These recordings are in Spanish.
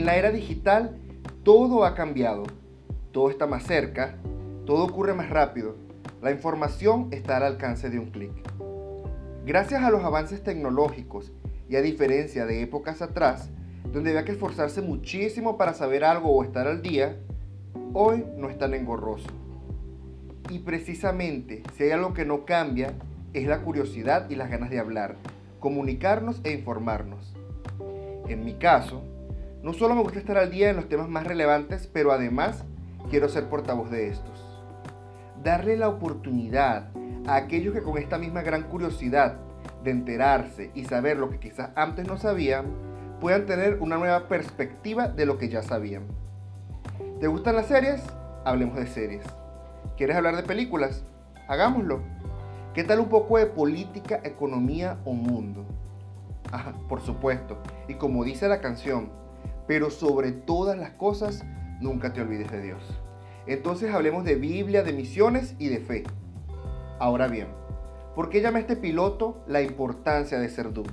la era digital todo ha cambiado, todo está más cerca, todo ocurre más rápido, la información está al alcance de un clic. Gracias a los avances tecnológicos y a diferencia de épocas atrás, donde había que esforzarse muchísimo para saber algo o estar al día, hoy no es tan engorroso. Y precisamente, si hay algo que no cambia, es la curiosidad y las ganas de hablar, comunicarnos e informarnos. En mi caso, no solo me gusta estar al día en los temas más relevantes, pero además quiero ser portavoz de estos. Darle la oportunidad a aquellos que con esta misma gran curiosidad de enterarse y saber lo que quizás antes no sabían, puedan tener una nueva perspectiva de lo que ya sabían. ¿Te gustan las series? Hablemos de series. ¿Quieres hablar de películas? Hagámoslo. ¿Qué tal un poco de política, economía o mundo? Ajá, por supuesto. Y como dice la canción, pero sobre todas las cosas, nunca te olvides de Dios. Entonces hablemos de Biblia, de misiones y de fe. Ahora bien, ¿por qué llama este piloto la importancia de ser Doug?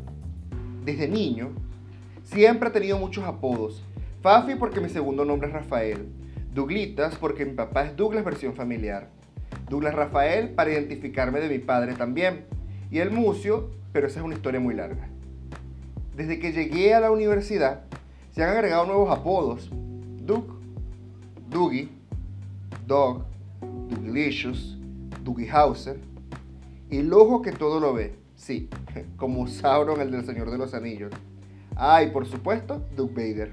Desde niño, siempre he tenido muchos apodos. Fafi porque mi segundo nombre es Rafael. Douglitas porque mi papá es Douglas versión familiar. Douglas Rafael para identificarme de mi padre también. Y el Mucio, pero esa es una historia muy larga. Desde que llegué a la universidad, se han agregado nuevos apodos. Doug, Dougie, Dog, Douglicious, Dougie Hauser. Y el ojo que todo lo ve. Sí, como Sauron, el del Señor de los Anillos. Ah, y por supuesto, Doug Vader.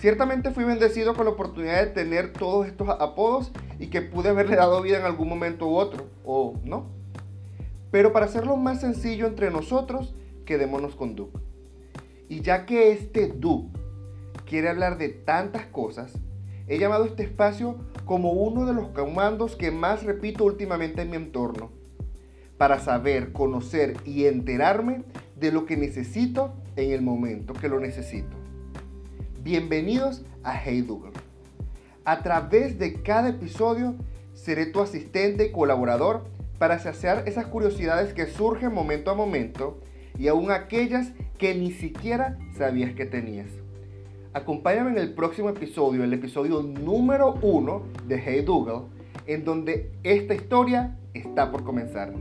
Ciertamente fui bendecido con la oportunidad de tener todos estos apodos y que pude haberle dado vida en algún momento u otro, o no. Pero para hacerlo más sencillo entre nosotros, quedémonos con Duke. Y ya que este Duke quiere hablar de tantas cosas, he llamado este espacio como uno de los comandos que más repito últimamente en mi entorno, para saber, conocer y enterarme de lo que necesito en el momento que lo necesito. Bienvenidos a Hey. A través de cada episodio seré tu asistente y colaborador para saciar esas curiosidades que surgen momento a momento y aún aquellas que ni siquiera sabías que tenías. Acompáñame en el próximo episodio, el episodio número uno de Hey Google, en donde esta historia está por comenzar.